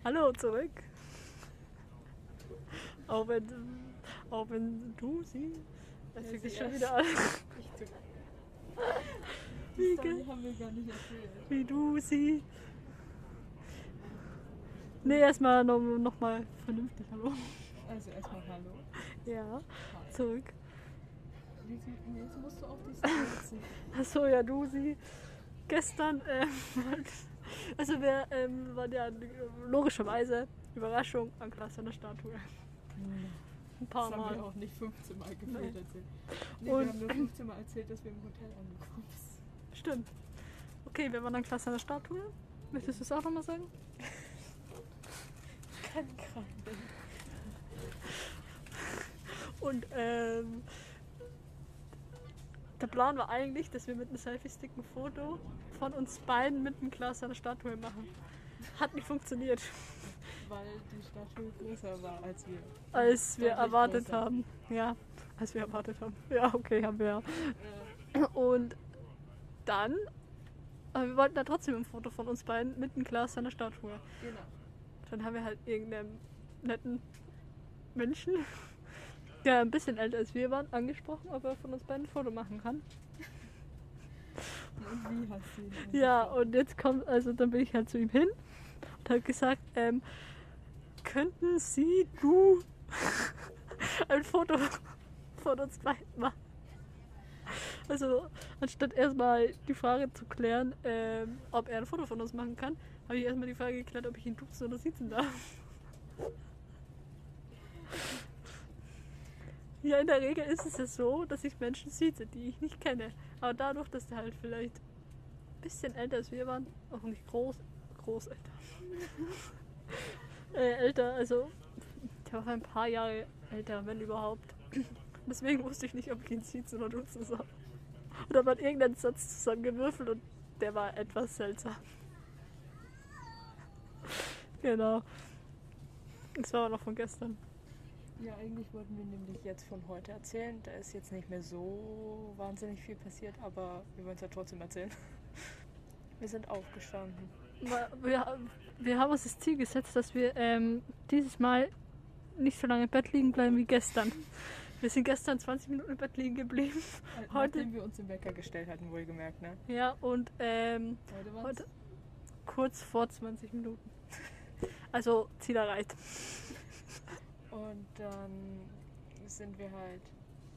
Hallo zurück. Auch wenn, auch wenn du sie. Das Ja, fängt sie sich schon wieder an. [laughs] Wie, wie du sie. Nee, erstmal noch, noch mal vernünftig. Hallo. Also erstmal Hallo. Ja, zurück. Jetzt musst du auf die sitzen. [laughs] Achso, ja, du sie. Gestern, ähm, [laughs] also wir ähm, waren ja logischerweise, Überraschung, an Klasse an der Statue. Ein paar Das haben wir Mal. auch nicht 15 Mal gefühlt erzählt. Nee, Und- wir haben nur 15 Mal erzählt, dass wir im Hotel angekommen sind. Stimmt. Okay, wir waren an Klasse an der Statue. Möchtest du es auch nochmal sagen? Kann gerade. Und ähm, der Plan war eigentlich, dass wir mit einem Selfie-Stick ein Foto von uns beiden mit einem Glas an der Statue machen. Hat nicht funktioniert, Weil die Statue größer war als wir. als wir erwartet größer. haben. Ja. als wir erwartet haben. Ja, okay, haben wir ja. Und dann, aber wir wollten da trotzdem ein Foto von uns beiden mit einem Glas seiner Statue. Genau. Dann haben wir halt irgendeinen netten Menschen, der ein bisschen älter als wir waren, angesprochen, ob er von uns beiden ein Foto machen kann. Und wie hast du ihn? Ja, und jetzt kommt, also dann bin ich halt zu ihm hin und habe gesagt, ähm, könnten Sie, du, [laughs] ein Foto von uns beiden machen? Also, anstatt erstmal die Frage zu klären, ähm, ob er ein Foto von uns machen kann, habe ich erstmal die Frage geklärt, ob ich ihn duzen oder sitzen darf. Ja, in der Regel ist es ja so, dass ich Menschen sieze, die ich nicht kenne. Aber dadurch, dass der halt vielleicht ein bisschen älter als wir waren, auch nicht groß, groß älter. Äh, älter, also der war ein paar Jahre älter, wenn überhaupt. [clears throat] Deswegen wusste ich nicht, ob ich ihn siezen oder duzen soll. Und da war irgendein Satz zusammengewürfelt und der war etwas seltsam. [laughs] genau. Das war aber noch von gestern. Ja, eigentlich wollten wir nämlich jetzt von heute erzählen. Da ist jetzt nicht mehr so wahnsinnig viel passiert, aber wir wollen es ja trotzdem erzählen. [laughs] Wir sind aufgestanden. Wir, wir, haben uns das Ziel gesetzt, dass wir ähm, dieses Mal nicht so lange im Bett liegen bleiben wie gestern. Wir sind gestern 20 Minuten im Bett liegen geblieben. Heute- Nachdem wir uns den Wecker gestellt hatten, wohlgemerkt, ne? Ja, und ähm, Heute heute kurz vor 20 Minuten. Also Ziel erreicht. Und dann sind wir halt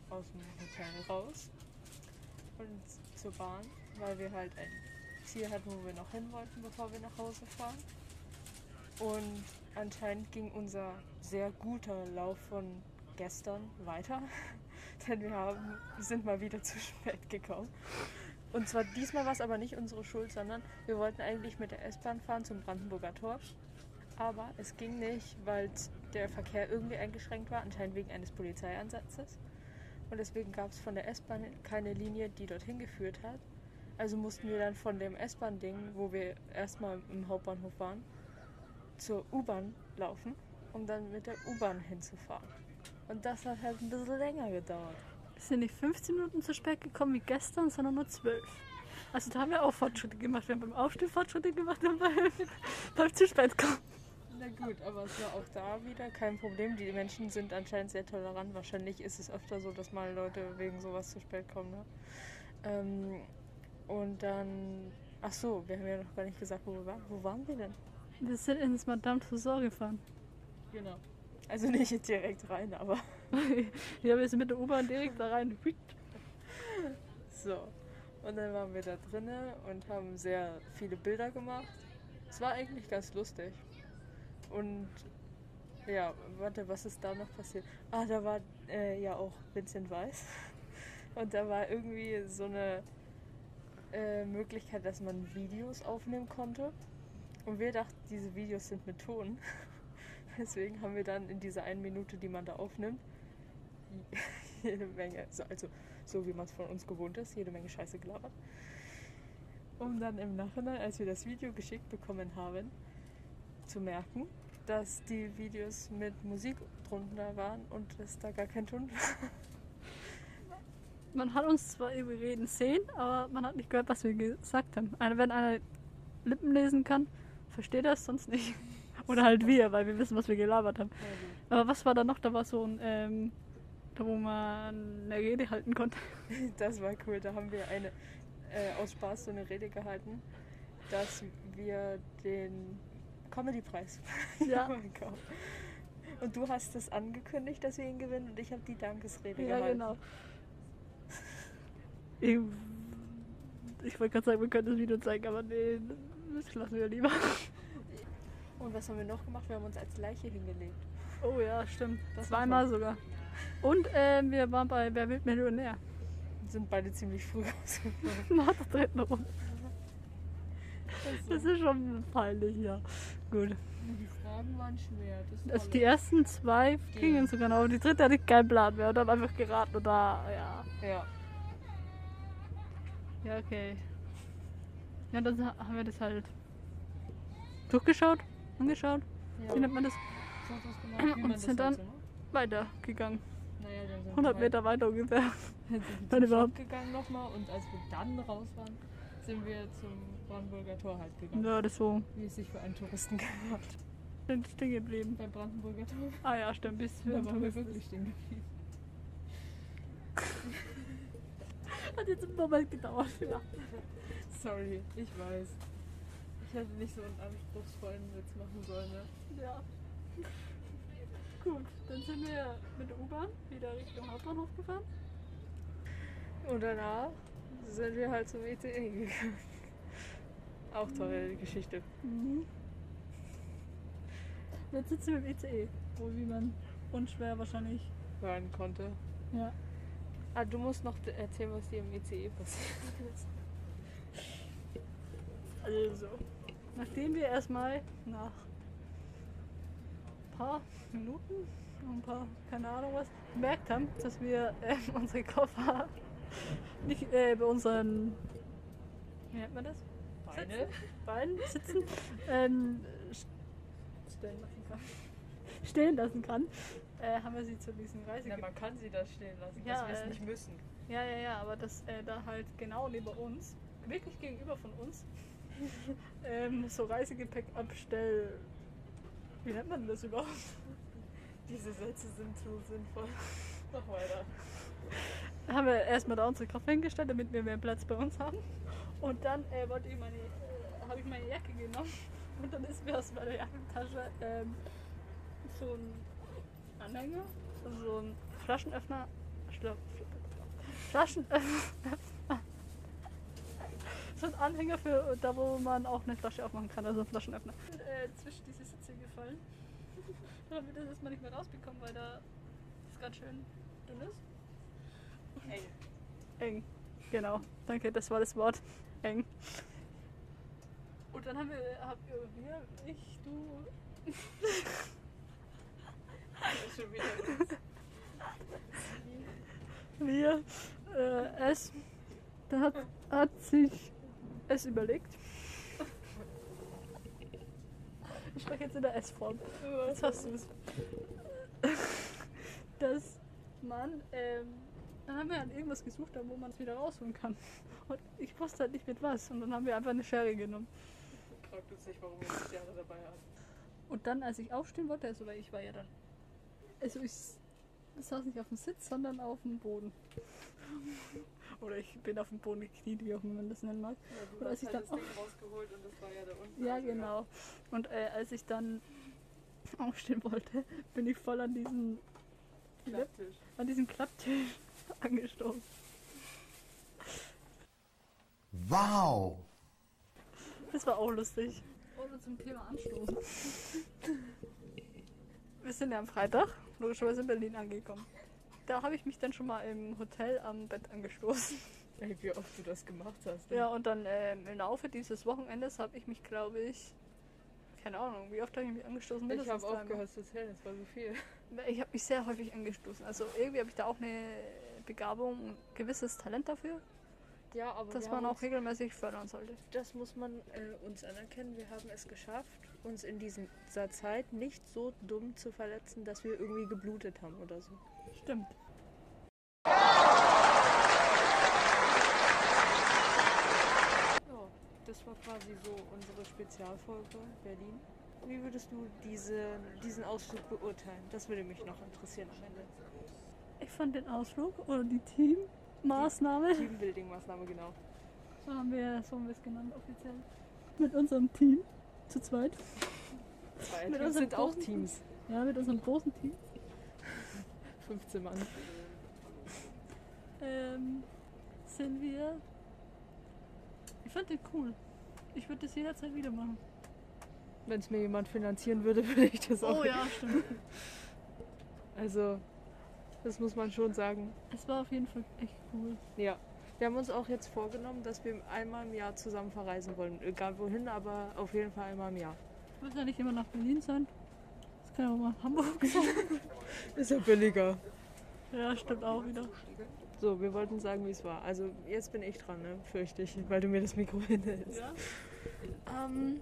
aus dem Hotel raus und zur Bahn, weil wir halt ein Ziel hatten, wo wir noch hin wollten, bevor wir nach Hause fahren. Und anscheinend ging unser sehr guter Lauf von gestern weiter, [laughs] denn wir haben, sind mal wieder zu spät gekommen. Und zwar diesmal war es aber nicht unsere Schuld, sondern wir wollten eigentlich mit der S-Bahn fahren zum Brandenburger Tor. Aber es ging nicht, weil der Verkehr irgendwie eingeschränkt war, anscheinend wegen eines Polizeieinsatzes. Und deswegen gab es von der S-Bahn keine Linie, die dorthin geführt hat. Also mussten wir dann von dem S-Bahn-Ding, wo wir erstmal im Hauptbahnhof waren, zur U-Bahn laufen, um dann mit der U-Bahn hinzufahren. Und das hat halt ein bisschen länger gedauert. Wir sind nicht 15 Minuten zu spät gekommen wie gestern, sondern nur 12. Also da haben wir auch Fortschritte gemacht. Wir haben beim Aufstehen Fortschritte gemacht und beim, beim zu spät kommen. Na gut, aber es war auch da wieder kein Problem. Die Menschen sind anscheinend sehr tolerant. Wahrscheinlich ist es öfter so, dass mal Leute wegen sowas zu spät kommen. Ne? Ähm, und dann, ach so, wir haben ja noch gar nicht gesagt, wo wir waren. Wo waren wir denn? Wir sind ins Madame Tussauds gefahren. Genau. Also nicht direkt rein, aber [laughs] ja, wir sind mit der U-Bahn direkt da rein. so. Und dann waren wir da drinnen und haben sehr viele Bilder gemacht. Es war eigentlich ganz lustig. Und ja, warte, was ist da noch passiert? Ah, da war äh, ja auch Vincent Weiss. [laughs] Und da war irgendwie so eine äh, Möglichkeit, dass man Videos aufnehmen konnte. Und wir dachten, diese Videos sind mit Ton. [laughs] Deswegen haben wir dann in dieser einen Minute, die man da aufnimmt, [laughs] jede Menge, so- also so wie man es von uns gewohnt ist, jede Menge Scheiße gelabert. Um dann im Nachhinein, als wir das Video geschickt bekommen haben, zu merken, dass die Videos mit Musik drunter waren und es da gar kein Ton war. [laughs] Man hat uns zwar irgendwie reden sehen, aber man hat nicht gehört, was wir gesagt haben. Einer, wenn einer Lippen lesen kann, versteht er es sonst nicht. [laughs] Oder halt wir, weil wir wissen, was wir gelabert haben. Aber was war da noch? Da war so ein, ähm, da wo man eine Rede halten konnte. [laughs] Das war cool. Da haben wir eine äh, aus Spaß so eine Rede gehalten, dass wir den Comedy-Preis [laughs] Ja. bekommen. Und du hast es angekündigt, dass wir ihn gewinnen und ich habe die Dankesrede Ja, gehalten. genau. Ich, ich wollte gerade sagen, wir können das Video zeigen, aber nee, das lassen wir lieber. Und was haben wir noch gemacht? Wir haben uns als Leiche hingelegt. Oh ja, stimmt. Das Zweimal sogar. Und ähm, wir waren bei Wer wird Millionär? Sind beide ziemlich früh rausgekommen. [laughs] Nach der dritten Runde. Das ist schon peinlich, ja. Gut. Die Fragen waren schwer. Das Also die ersten zwei gingen sogar noch, aber die dritte hatte ich keinen Plan mehr und haben einfach geraten und da, ja. Ja. Ja, okay. Ja, dann ha- haben wir das halt durchgeschaut, angeschaut. ja. Wie nennt man das? Und man sind das halt dann- so. Weitergegangen. Naja, dann sind 100 wir Meter weiter ungefähr. [laughs] Halt, dann überhaupt. gegangen nochmal und als wir dann raus waren, sind wir zum Brandenburger Tor halt gegangen. Ja, das so. Wie es sich für einen Touristen [laughs] gehört. Sind stehen geblieben. Beim Brandenburger Tor. Ah ja, stimmt. Bis Da waren wir wirklich stehen geblieben. [laughs] Hat jetzt einen Moment gedauert. Ja. Sorry, ich weiß. Ich hätte nicht so einen anspruchsvollen Witz machen sollen, ne? ja. Gut, dann sind wir mit der U-Bahn wieder Richtung Hauptbahnhof gefahren. Und danach sind wir halt zum ECE gegangen. Auch tolle Geschichte. Mhm. Jetzt sitzen wir im ECE, wo wie man unschwer wahrscheinlich. hören konnte. Ja. Ah, du musst noch erzählen, was dir im ECE passiert ist. Also, nachdem wir erstmal nach ein paar Minuten, ein paar, keine Ahnung was, gemerkt haben, dass wir ähm, [laughs] unsere Koffer nicht äh, bei unseren, wie nennt man das? Beine? Beinen sitzen, ähm, st- stellen lassen kann. Stehen lassen kann, äh, haben wir sie zu diesen Reise Na, man kann sie da stehen lassen, Ja, dass wir es äh, nicht müssen. Ja, ja, ja, aber das äh, da halt genau neben uns, wirklich gegenüber von uns, [laughs] ähm, so Reisegepäck abstell. Wie nennt man das überhaupt? Diese Sätze sind so sinnvoll. [laughs] Mach weiter. Haben wir erstmal da unsere Koffer hingestellt, damit wir mehr Platz bei uns haben. Und dann äh, wollte ich meine, äh, habe ich meine Jacke genommen und dann ist mir aus meiner Jackentasche ähm, so ein Anhänger, so ein Flaschenöffner, Schla- Flaschenöffner, [laughs] so ein Anhänger für da, wo man auch eine Flasche aufmachen kann, also ein Flaschenöffner. Und, äh, zwischen diese Sitze gefallen. [laughs] Wir das erstmal nicht mehr rausbekommen, weil da es ganz schön dünn ist. Ey, Eng. Genau. Danke, das war das Wort. Eng. Und dann haben wir, hab, wir, ich, du. [laughs] schon wieder. Wir, äh, es. Da hat, hat sich es überlegt. Ich spreche jetzt in der S-Form. Jetzt hast du es. Dass man, ähm, dann haben wir an irgendwas gesucht, wo man es wieder rausholen kann. Und ich wusste halt nicht mit was. Und dann haben wir einfach eine Schere genommen. Fragt uns nicht, warum wir die Schere dabei haben. Und dann, als ich aufstehen wollte, also weil ich war ja dann. Also ich saß nicht auf dem Sitz, sondern auf dem Boden. Oder ich bin auf dem Boden gekniet, wie auch immer man das nennen mag. Ja, du Und als hast ich halt dann das Ding rausgeholt und das war ja da unten. Ja, also genau. Und äh, als ich dann aufstehen wollte, bin ich voll an diesen, Klapptisch. an diesen Klapptisch [laughs] angestoßen. Wow! Das war auch lustig. Oder zum Thema Anstoßen. Wir sind ja am Freitag, logischerweise in Berlin angekommen. Da habe ich mich dann schon mal im Hotel am Bett angestoßen. Ey, wie oft du das gemacht hast. Ja, und dann ähm, im Laufe dieses Wochenendes habe ich mich, glaube ich, keine Ahnung, wie oft habe ich mich angestoßen? ich habe aufgehört zu zählen, das war so viel. Ich habe mich sehr häufig angestoßen. Also irgendwie habe ich da auch eine Begabung, ein gewisses Talent dafür, Ja, aber das wir man auch regelmäßig fördern sollte. das muss man äh, uns anerkennen. Wir haben es geschafft, uns in dieser Zeit nicht so dumm zu verletzen, dass wir irgendwie geblutet haben oder so. Stimmt. Das war quasi so unsere Spezialfolge Berlin. Wie würdest du diese, diesen Ausflug beurteilen? Das würde mich noch interessieren am Ende. Ich fand den Ausflug oder die Teammaßnahme, Teambuilding-Maßnahme, genau. so haben wir, so haben wir es genannt offiziell, mit unserem Team zu zweit. Zwei Mit Teams sind auch Teams. Ja, mit unserem großen Team. 15 Mann. Ähm, sind wir. Ich fand den cool. Ich würde das jederzeit wieder machen. Wenn es mir jemand finanzieren würde, [laughs] würde ich das auch. Oh ja, stimmt. Also, das muss man schon sagen. Es war auf jeden Fall echt cool. Ja. Wir haben uns auch jetzt vorgenommen, dass wir einmal im Jahr zusammen verreisen wollen. Egal wohin, aber auf jeden Fall einmal im Jahr. Muss ja nicht immer nach Berlin sein. Das kann ja auch mal Hamburg sein. [laughs] Ist ja billiger. ja, stimmt auch wieder. So, wir wollten sagen, wie es war. Also, jetzt bin ich dran, ne? Fürchte ich, weil du mir das Mikro hinhältst. Ja? Ähm,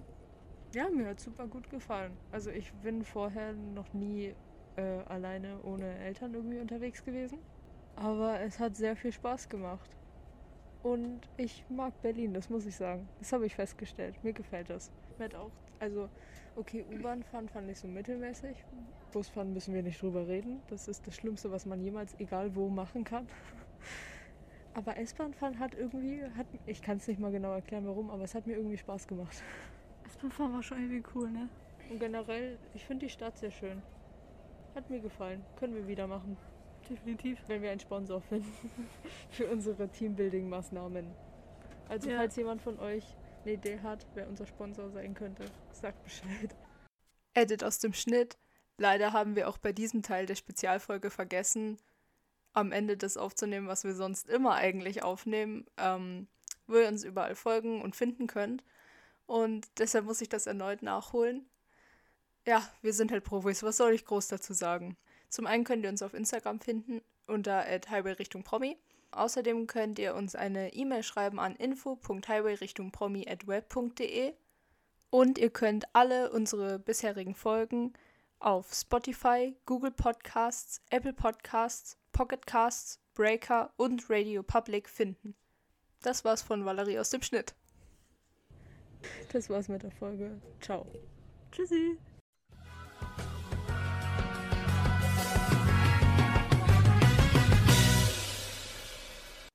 ja, mir hat super gut gefallen. Also, ich bin vorher noch nie äh, alleine ohne Eltern irgendwie unterwegs gewesen. Aber es hat sehr viel Spaß gemacht. Und ich mag Berlin, das muss ich sagen. Das habe ich festgestellt. Mir gefällt das. Hat auch, also, okay, U-Bahn fahren fand ich so mittelmäßig. Busfahren müssen wir nicht drüber reden. Das ist das Schlimmste, was man jemals egal wo machen kann. [laughs] Aber S-Bahn fahren hat irgendwie, hat, ich kann es nicht mal genau erklären, warum, aber es hat mir irgendwie Spaß gemacht. S-Bahn war schon irgendwie cool, ne? Und generell, ich finde die Stadt sehr schön. Hat mir gefallen. Können wir wieder machen. Definitiv. Wenn wir einen Sponsor finden [laughs] für unsere Teambuilding-Maßnahmen. Also Ja. falls jemand von euch eine Idee hat, wer unser Sponsor sein könnte, sagt Bescheid. Edit aus dem Schnitt. Leider haben wir auch bei diesem Teil der Spezialfolge vergessen, am Ende das aufzunehmen, was wir sonst immer eigentlich aufnehmen, ähm, wo ihr uns überall folgen und finden könnt. Und deshalb muss ich das erneut nachholen. Ja, wir sind halt Profis. Was soll ich groß dazu sagen? Zum einen könnt ihr uns auf Instagram finden unter Highway Promi. Außerdem könnt ihr uns eine E-Mail schreiben an info.highway-promi@web.de und ihr könnt alle unsere bisherigen Folgen auf Spotify, Google Podcasts, Apple Podcasts, Pocket Casts, Breaker und Radio Public finden. Das war's von Valerie aus dem Schnitt. Das war's mit der Folge. Ciao. Tschüssi.